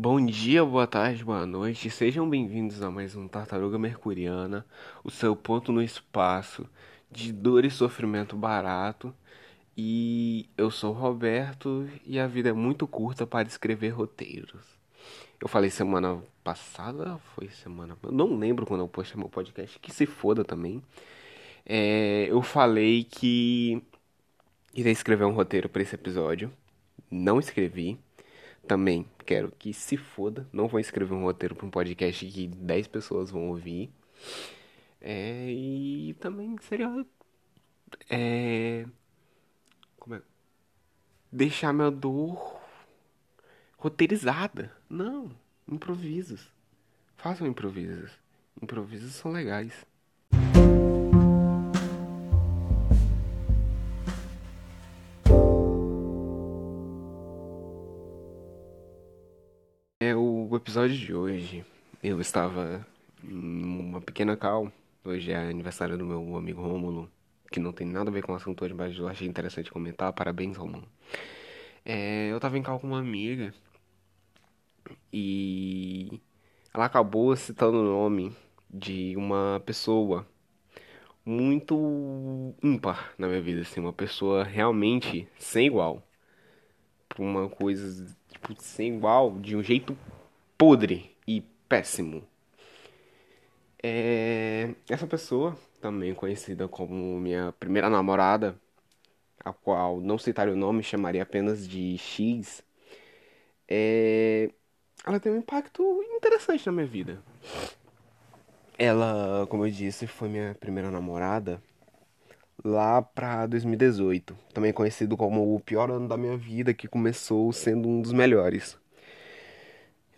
Bom dia, boa tarde, boa noite. Sejam bem-vindos a mais um Tartaruga Mercuriana, o seu ponto no espaço de dor e sofrimento barato. E eu sou o Roberto e a vida é muito curta para escrever roteiros. Eu falei semana passada, foi semana. Eu não lembro quando eu postei meu podcast, que se foda também. É, eu falei que iria escrever um roteiro para esse episódio. Não escrevi. Também quero que se foda. Não vou escrever um roteiro para um podcast que 10 pessoas vão ouvir. É, e também seria. É, como é? Deixar minha dor roteirizada. Não, improvisos. Façam improvisos. Improvisos são legais. Episódio de hoje. Eu estava em uma pequena cal. Hoje é aniversário do meu amigo Rômulo, que não tem nada a ver com o assunto hoje, mas eu achei interessante comentar. Parabéns, Rômulo. É, eu estava em cal com uma amiga e ela acabou citando o nome de uma pessoa muito ímpar na minha vida, assim, uma pessoa realmente sem igual. Uma coisa tipo, sem igual, de um jeito podre e péssimo. É... Essa pessoa, também conhecida como minha primeira namorada, a qual não citaria o nome, chamaria apenas de X, é... ela tem um impacto interessante na minha vida. Ela, como eu disse, foi minha primeira namorada lá pra 2018, também conhecido como o pior ano da minha vida, que começou sendo um dos melhores.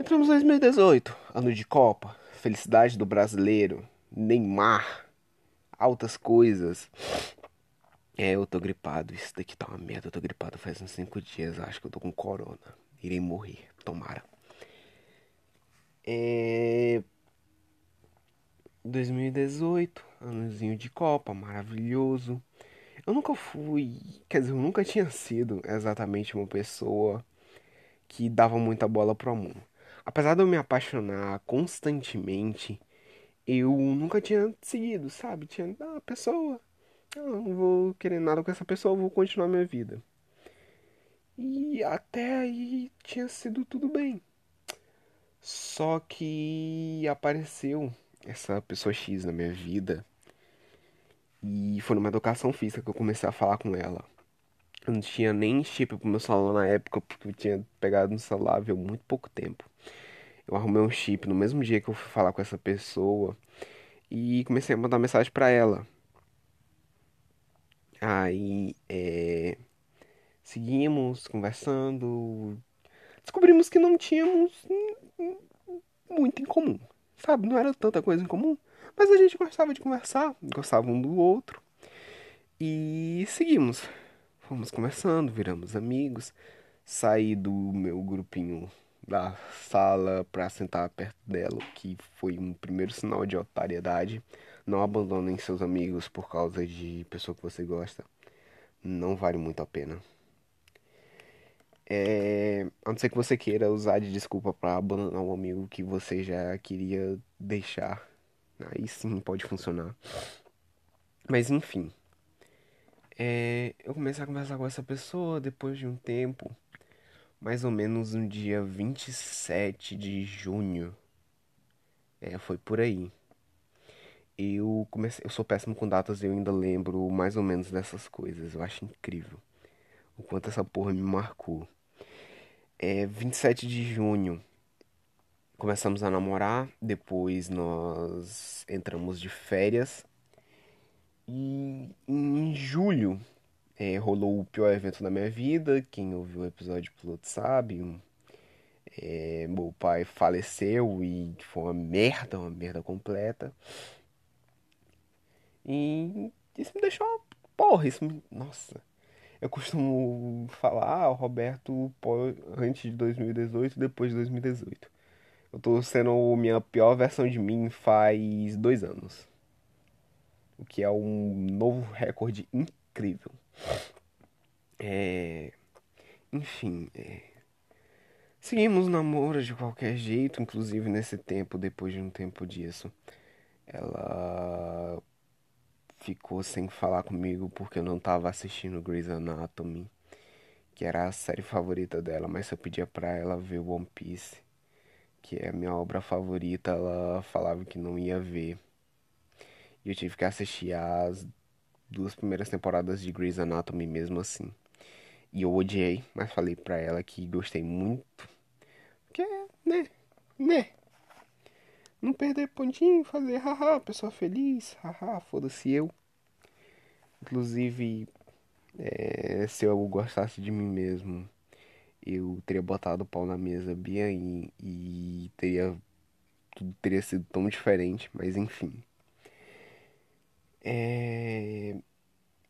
Entramos em 2018, ano de Copa, felicidade do brasileiro, Neymar, altas coisas. É, eu tô gripado, isso daqui tá uma merda, eu tô gripado faz uns 5 dias, acho que eu tô com corona. Irei morrer, tomara. É... 2018, anozinho de Copa, maravilhoso. Eu nunca fui, quer dizer, eu nunca tinha sido exatamente uma pessoa que dava muita bola pro amor. Apesar de eu me apaixonar constantemente, eu nunca tinha seguido, sabe? Tinha, ah, pessoa, eu não vou querer nada com essa pessoa, vou continuar minha vida. E até aí tinha sido tudo bem. Só que apareceu essa pessoa X na minha vida. E foi numa educação física que eu comecei a falar com ela. Eu não tinha nem chip pro meu celular na época, porque eu tinha pegado no celular há muito pouco tempo. Eu arrumei um chip no mesmo dia que eu fui falar com essa pessoa e comecei a mandar mensagem para ela. Aí, é... seguimos conversando, descobrimos que não tínhamos muito em comum sabe? Não era tanta coisa em comum, mas a gente gostava de conversar, gostava um do outro. E seguimos. Fomos conversando, viramos amigos. Saí do meu grupinho da sala para sentar perto dela, que foi um primeiro sinal de otariedade. Não abandonem seus amigos por causa de pessoa que você gosta. Não vale muito a pena. É, a não ser que você queira usar de desculpa para abandonar um amigo que você já queria deixar. Aí sim pode funcionar. Mas enfim. É, eu comecei a conversar com essa pessoa depois de um tempo. Mais ou menos no dia 27 de junho. É, foi por aí. Eu comecei, eu sou péssimo com datas e eu ainda lembro mais ou menos dessas coisas. Eu acho incrível o quanto essa porra me marcou. É 27 de junho. Começamos a namorar, depois nós entramos de férias. E em julho é, rolou o pior evento da minha vida. Quem ouviu o episódio piloto sabe. É, meu pai faleceu e foi uma merda, uma merda completa. E isso me deixou. Porra, isso me. Nossa eu costumo falar, ah, o Roberto antes de 2018 depois de 2018. Eu tô sendo minha pior versão de mim faz dois anos. O que é um novo recorde incrível. É... Enfim, é... Seguimos namoro de qualquer jeito, inclusive nesse tempo, depois de um tempo disso, ela ficou sem falar comigo porque eu não estava assistindo Grey's Anatomy, que era a série favorita dela, mas eu pedia pra ela ver One Piece, que é a minha obra favorita, ela falava que não ia ver. E eu tive que assistir as duas primeiras temporadas de Grey's Anatomy mesmo assim. E eu odiei, mas falei pra ela que gostei muito. Porque, né, né. Não perder pontinho, fazer haha, pessoa feliz, haha, foda-se eu. Inclusive, é, se eu gostasse de mim mesmo, eu teria botado o pau na mesa bem aí e teria tudo teria sido tão diferente, mas enfim. É,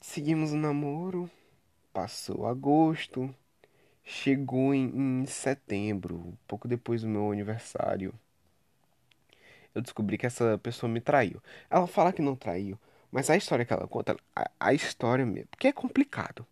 seguimos o namoro, passou agosto, chegou em, em setembro, pouco depois do meu aniversário. Eu descobri que essa pessoa me traiu. Ela fala que não traiu, mas a história que ela conta, a, a história mesmo, porque é complicado.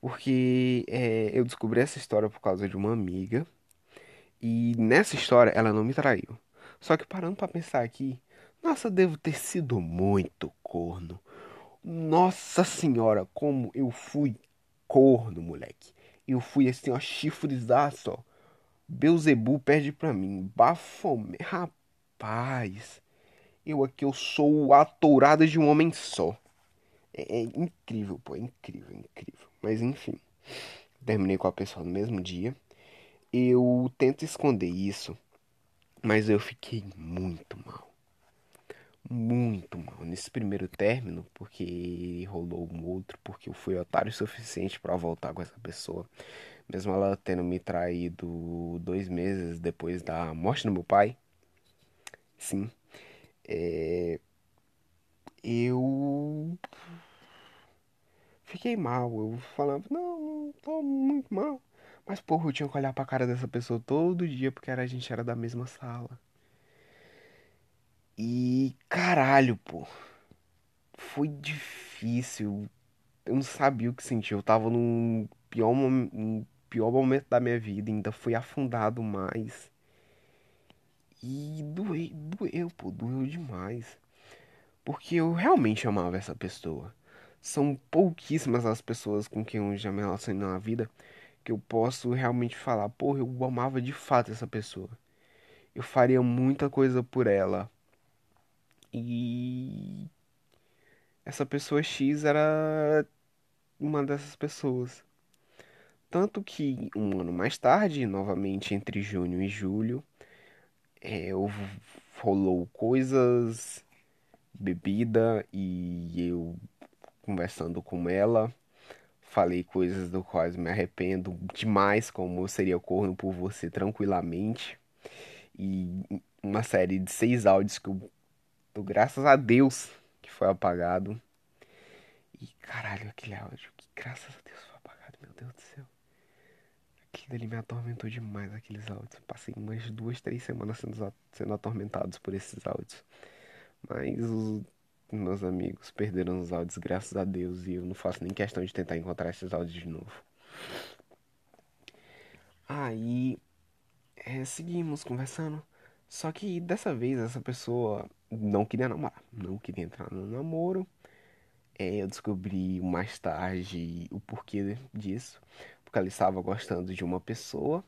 Porque é, eu descobri essa história por causa de uma amiga. E nessa história ela não me traiu. Só que parando pra pensar aqui, nossa, devo ter sido muito corno. Nossa senhora, como eu fui corno, moleque. Eu fui assim, ó, chifrezaço, ó. Beuzebu perde pra mim. Bafomé. Rapaz. Eu aqui, eu sou a tourada de um homem só. É, é incrível, pô, é incrível, é incrível. Mas enfim, terminei com a pessoa no mesmo dia. Eu tento esconder isso, mas eu fiquei muito mal. Muito mal nesse primeiro término, porque rolou um outro, porque eu fui otário o suficiente para voltar com essa pessoa. Mesmo ela tendo me traído dois meses depois da morte do meu pai. Sim, é, eu fiquei mal. Eu falava, não, não tô muito mal. Mas, porra, eu tinha que olhar pra cara dessa pessoa todo dia porque era, a gente era da mesma sala. E caralho, pô. Foi difícil. Eu não sabia o que sentir. Eu tava num pior, num pior momento da minha vida. Ainda fui afundado mais. E doeu, doeu, pô, doeu demais. Porque eu realmente amava essa pessoa. São pouquíssimas as pessoas com quem eu já me relacionei na vida que eu posso realmente falar, porra, eu amava de fato essa pessoa. Eu faria muita coisa por ela. E essa pessoa X era uma dessas pessoas. Tanto que um ano mais tarde, novamente entre junho e julho, é, rolou coisas, bebida e eu conversando com ela, falei coisas do quais me arrependo demais, como eu seria corno por você tranquilamente. E uma série de seis áudios que eu dou graças a Deus que foi apagado. E caralho, aquele áudio, que graças a Deus foi apagado, meu Deus do céu. Aquilo ali me atormentou demais, aqueles áudios. Passei umas duas, três semanas sendo, sendo atormentados por esses áudios. Mas os meus amigos perderam os áudios, graças a Deus. E eu não faço nem questão de tentar encontrar esses áudios de novo. Aí, é, seguimos conversando. Só que dessa vez essa pessoa não queria namorar, não queria entrar no namoro. É, eu descobri mais tarde o porquê disso porque ela estava gostando de uma pessoa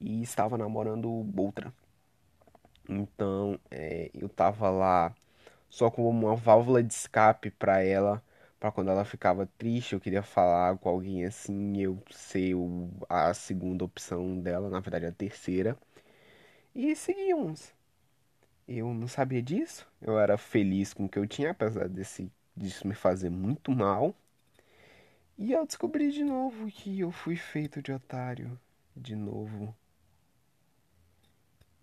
e estava namorando outra. Então é, eu tava lá só como uma válvula de escape para ela, para quando ela ficava triste, eu queria falar com alguém assim, eu ser a segunda opção dela, na verdade a terceira. E seguimos. Eu não sabia disso, eu era feliz com o que eu tinha, apesar desse, disso me fazer muito mal. E eu descobri de novo que eu fui feito de otário. De novo.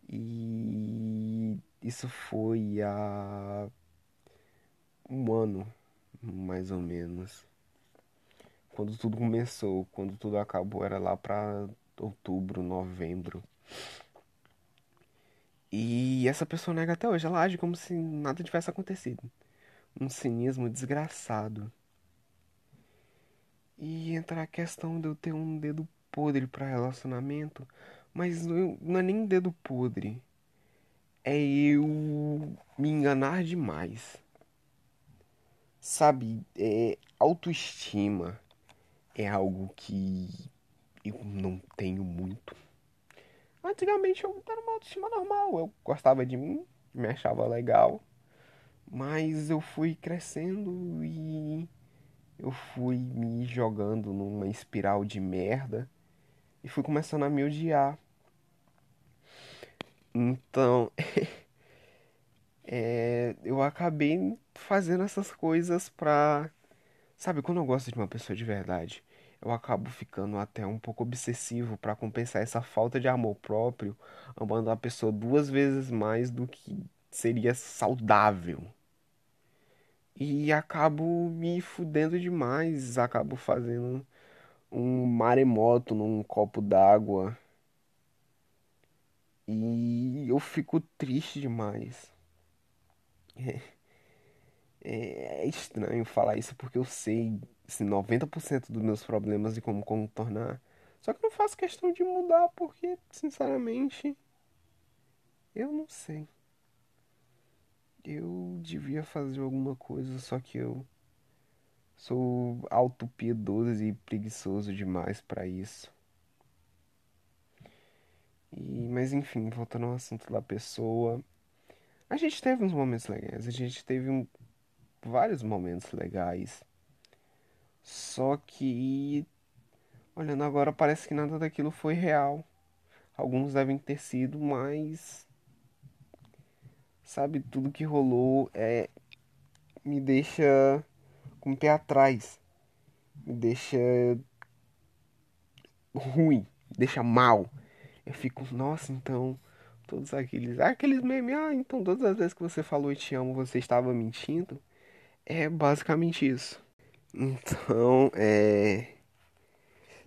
E isso foi há um ano, mais ou menos. Quando tudo começou, quando tudo acabou, era lá pra outubro, novembro. E essa pessoa nega até hoje, ela age como se nada tivesse acontecido. Um cinismo desgraçado. E entra a questão de eu ter um dedo podre para relacionamento, Mas não, não é nem dedo podre. É eu me enganar demais. Sabe, é, autoestima é algo que eu não tenho muito. Antigamente eu era uma autoestima normal, eu gostava de mim, me achava legal, mas eu fui crescendo e eu fui me jogando numa espiral de merda e fui começando a me odiar. Então, é, eu acabei fazendo essas coisas pra. Sabe, quando eu gosto de uma pessoa de verdade, eu acabo ficando até um pouco obsessivo pra compensar essa falta de amor próprio, amando a pessoa duas vezes mais do que seria saudável. E acabo me fudendo demais, acabo fazendo um maremoto num copo d'água. E eu fico triste demais. É, é estranho falar isso porque eu sei assim, 90% dos meus problemas e como contornar. Só que eu não faço questão de mudar porque, sinceramente, eu não sei. Eu devia fazer alguma coisa, só que eu sou autopiedoso e preguiçoso demais para isso. E, mas enfim, voltando ao assunto da pessoa, a gente teve uns momentos legais, a gente teve um, vários momentos legais. Só que olhando agora parece que nada daquilo foi real. Alguns devem ter sido, mas sabe, tudo que rolou é me deixa com o pé atrás. Me deixa ruim, deixa mal. Eu fico, nossa, então todos aqueles, aqueles memes, ah, então todas as vezes que você falou eu te amo, você estava mentindo. É basicamente isso. Então, é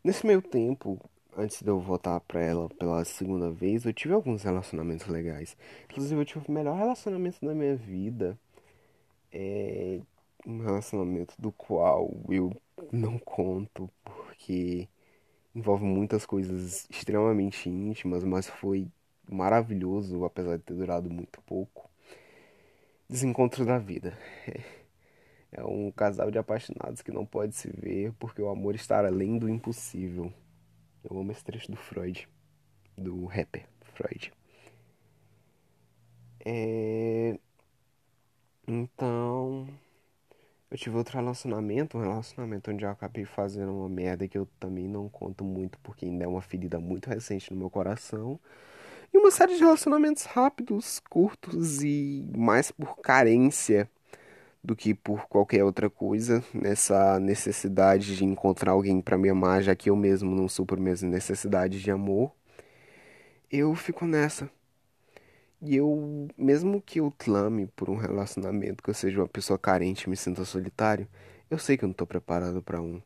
nesse meio tempo, antes de eu voltar pra ela pela segunda vez, eu tive alguns relacionamentos legais. Inclusive, eu tive o melhor relacionamento da minha vida. É um relacionamento do qual eu não conto porque envolve muitas coisas extremamente íntimas, mas foi maravilhoso, apesar de ter durado muito pouco. Desencontro da vida. É um casal de apaixonados que não pode se ver porque o amor está além do impossível. Eu amo esse trecho do Freud, do rapper Freud. É... Então, eu tive outro relacionamento, um relacionamento onde eu acabei fazendo uma merda que eu também não conto muito porque ainda é uma ferida muito recente no meu coração. E uma série de relacionamentos rápidos, curtos e mais por carência do que por qualquer outra coisa, nessa necessidade de encontrar alguém para me amar, já que eu mesmo não supro minhas necessidades de amor. Eu fico nessa. E eu, mesmo que eu clame por um relacionamento, que eu seja uma pessoa carente e me sinta solitário, eu sei que eu não tô preparado para um.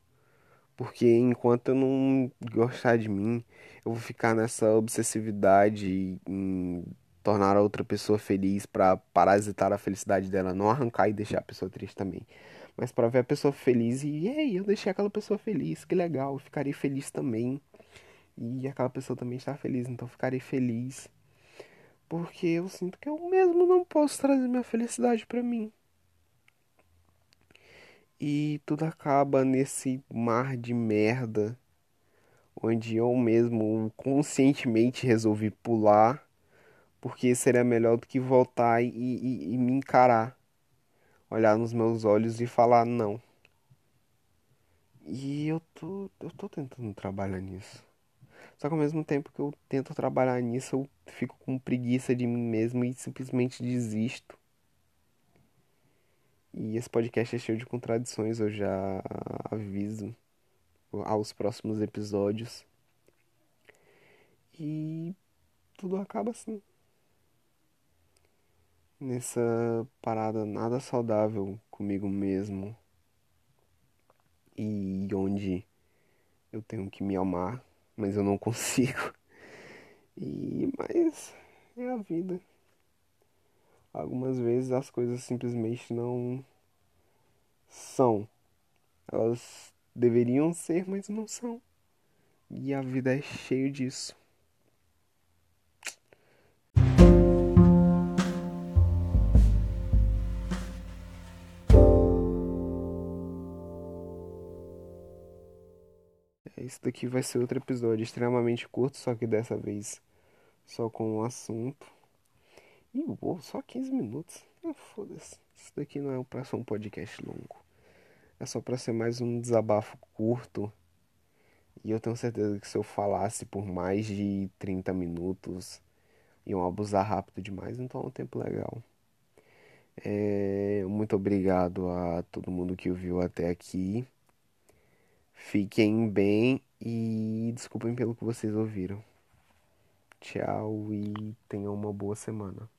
Porque enquanto eu não gostar de mim, eu vou ficar nessa obsessividade em tornar a outra pessoa feliz para parasitar a felicidade dela, não arrancar e deixar a pessoa triste também. Mas para ver a pessoa feliz e, ei, eu deixei aquela pessoa feliz, que legal, eu ficarei feliz também. E aquela pessoa também está feliz, então ficarei feliz. Porque eu sinto que eu mesmo não posso trazer minha felicidade para mim. E tudo acaba nesse mar de merda onde eu mesmo conscientemente resolvi pular, porque seria melhor do que voltar e, e, e me encarar, olhar nos meus olhos e falar não. E eu tô, eu tô tentando trabalhar nisso. Só que ao mesmo tempo que eu tento trabalhar nisso, eu fico com preguiça de mim mesmo e simplesmente desisto. E esse podcast é cheio de contradições, eu já aviso aos próximos episódios. E tudo acaba assim. Nessa parada nada saudável comigo mesmo. E onde eu tenho que me amar, mas eu não consigo. E mas é a vida. Algumas vezes as coisas simplesmente não são. Elas deveriam ser, mas não são. E a vida é cheio disso. Esse daqui vai ser outro episódio extremamente curto, só que dessa vez só com um assunto. E uou, só 15 minutos. Ah, foda-se. Isso daqui não é pra ser um podcast longo. É só pra ser mais um desabafo curto. E eu tenho certeza que se eu falasse por mais de 30 minutos, iam abusar rápido demais, então é um tempo legal. É, muito obrigado a todo mundo que ouviu até aqui. Fiquem bem e desculpem pelo que vocês ouviram. Tchau e tenham uma boa semana.